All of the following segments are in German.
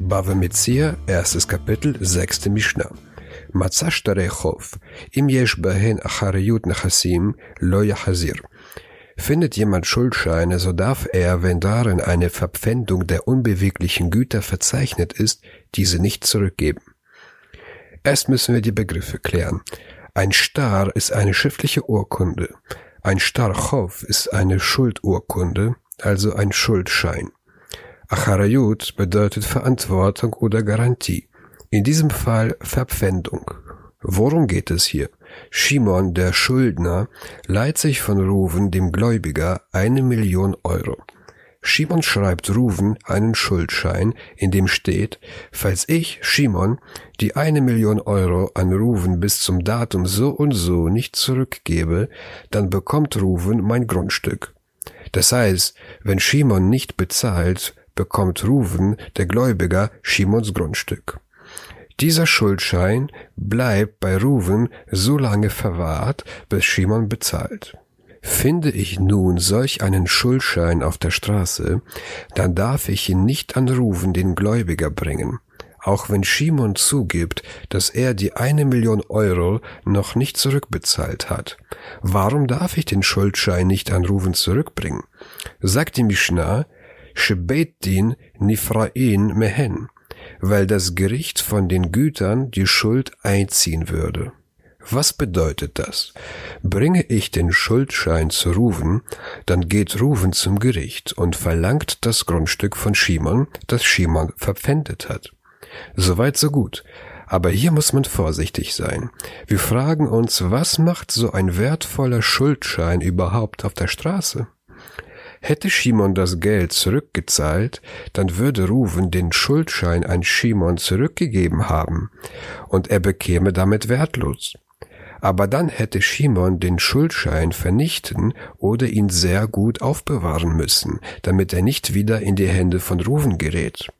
Bava Metzia, erstes Kapitel, sechste Mishnah. מצא שטרי חוב, אם יש בהן אחריות נכסים, לא יחזיר. Findet jemand Schuldscheine, so darf er, wenn darin eine Verpfändung der unbeweglichen Güter verzeichnet ist, diese nicht zurückgeben. Erst müssen wir die Begriffe klären. Ein Star ist eine schriftliche Urkunde. Ein Starchov ist eine Schuldurkunde, also ein Schuldschein. Acharayut bedeutet Verantwortung oder Garantie. In diesem Fall Verpfändung. Worum geht es hier? Shimon, der Schuldner, leiht sich von Ruven, dem Gläubiger, eine Million Euro. Shimon schreibt Ruven einen Schuldschein, in dem steht, falls ich, Shimon, die eine Million Euro an Ruven bis zum Datum so und so nicht zurückgebe, dann bekommt Ruven mein Grundstück. Das heißt, wenn Shimon nicht bezahlt, bekommt Ruven, der Gläubiger, Shimons Grundstück. Dieser Schuldschein bleibt bei Ruven so lange verwahrt, bis Shimon bezahlt. Finde ich nun solch einen Schuldschein auf der Straße, dann darf ich ihn nicht an Ruven, den Gläubiger, bringen. Auch wenn Shimon zugibt, dass er die eine Million Euro noch nicht zurückbezahlt hat. Warum darf ich den Schuldschein nicht an Ruven zurückbringen? Sagt die Mishnah, Shebeit din Nifrain mehen, weil das Gericht von den Gütern die Schuld einziehen würde. Was bedeutet das? Bringe ich den Schuldschein zu Ruven, dann geht Ruven zum Gericht und verlangt das Grundstück von Shimon, das Shimon verpfändet hat. Soweit so gut. Aber hier muss man vorsichtig sein. Wir fragen uns, was macht so ein wertvoller Schuldschein überhaupt auf der Straße? Hätte Shimon das Geld zurückgezahlt, dann würde Ruven den Schuldschein an Shimon zurückgegeben haben und er bekäme damit wertlos. Aber dann hätte Shimon den Schuldschein vernichten oder ihn sehr gut aufbewahren müssen, damit er nicht wieder in die Hände von Ruven gerät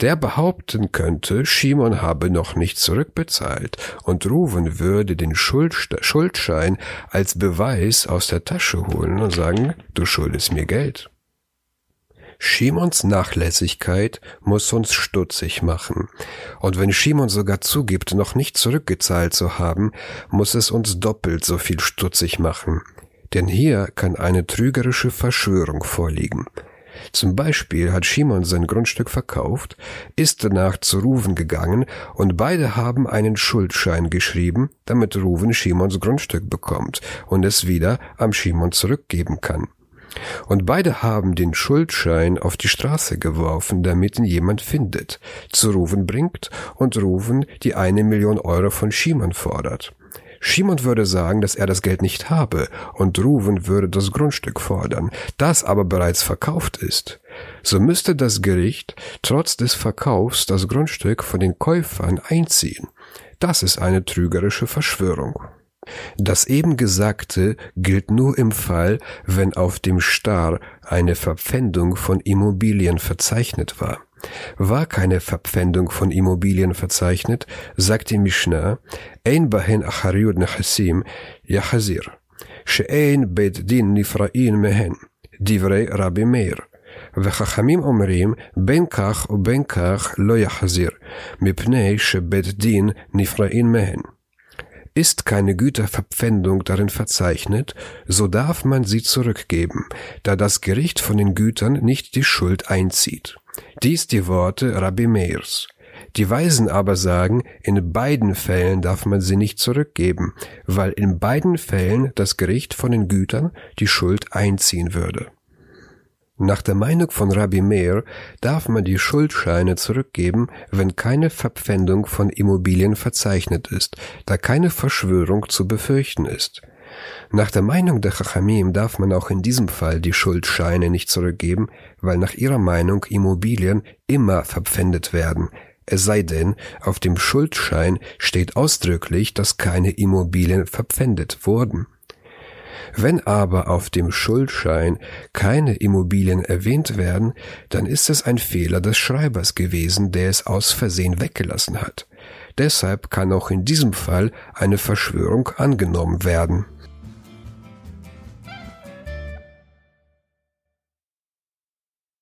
der behaupten könnte, Shimon habe noch nicht zurückbezahlt und Ruven würde den Schuldschein als Beweis aus der Tasche holen und sagen, du schuldest mir Geld. Shimons Nachlässigkeit muss uns stutzig machen. Und wenn Shimon sogar zugibt, noch nicht zurückgezahlt zu haben, muss es uns doppelt so viel stutzig machen. Denn hier kann eine trügerische Verschwörung vorliegen. Zum Beispiel hat Shimon sein Grundstück verkauft, ist danach zu Ruven gegangen und beide haben einen Schuldschein geschrieben, damit Ruven Shimons Grundstück bekommt und es wieder am Shimon zurückgeben kann. Und beide haben den Schuldschein auf die Straße geworfen, damit ihn jemand findet, zu Ruven bringt und Ruven die eine Million Euro von Shimon fordert. Shimon würde sagen, dass er das Geld nicht habe und Ruven würde das Grundstück fordern, das aber bereits verkauft ist. So müsste das Gericht trotz des Verkaufs das Grundstück von den Käufern einziehen. Das ist eine trügerische Verschwörung. Das eben Gesagte gilt nur im Fall, wenn auf dem Star eine Verpfändung von Immobilien verzeichnet war. War keine Verpfändung von Immobilien verzeichnet, sagt die Mishnah, ein bahen achariud nechasim yachazir, she'ein bet din nifra'in mehen, divrei Rabbi Meir. וחכמים אומרים בין כך ובין כך לא יחזיר, מפני שבית דין נפרעין מהן. Ist keine Güterverpfändung darin verzeichnet, so darf man sie zurückgeben, da das Gericht von den Gütern nicht die Schuld einzieht. Dies die Worte Rabbi Meirs. Die Weisen aber sagen, in beiden Fällen darf man sie nicht zurückgeben, weil in beiden Fällen das Gericht von den Gütern die Schuld einziehen würde. Nach der Meinung von Rabbi Meir darf man die Schuldscheine zurückgeben, wenn keine Verpfändung von Immobilien verzeichnet ist, da keine Verschwörung zu befürchten ist. Nach der Meinung der Chachamim darf man auch in diesem Fall die Schuldscheine nicht zurückgeben, weil nach ihrer Meinung Immobilien immer verpfändet werden, es sei denn, auf dem Schuldschein steht ausdrücklich, dass keine Immobilien verpfändet wurden. Wenn aber auf dem Schuldschein keine Immobilien erwähnt werden, dann ist es ein Fehler des Schreibers gewesen, der es aus Versehen weggelassen hat. Deshalb kann auch in diesem Fall eine Verschwörung angenommen werden.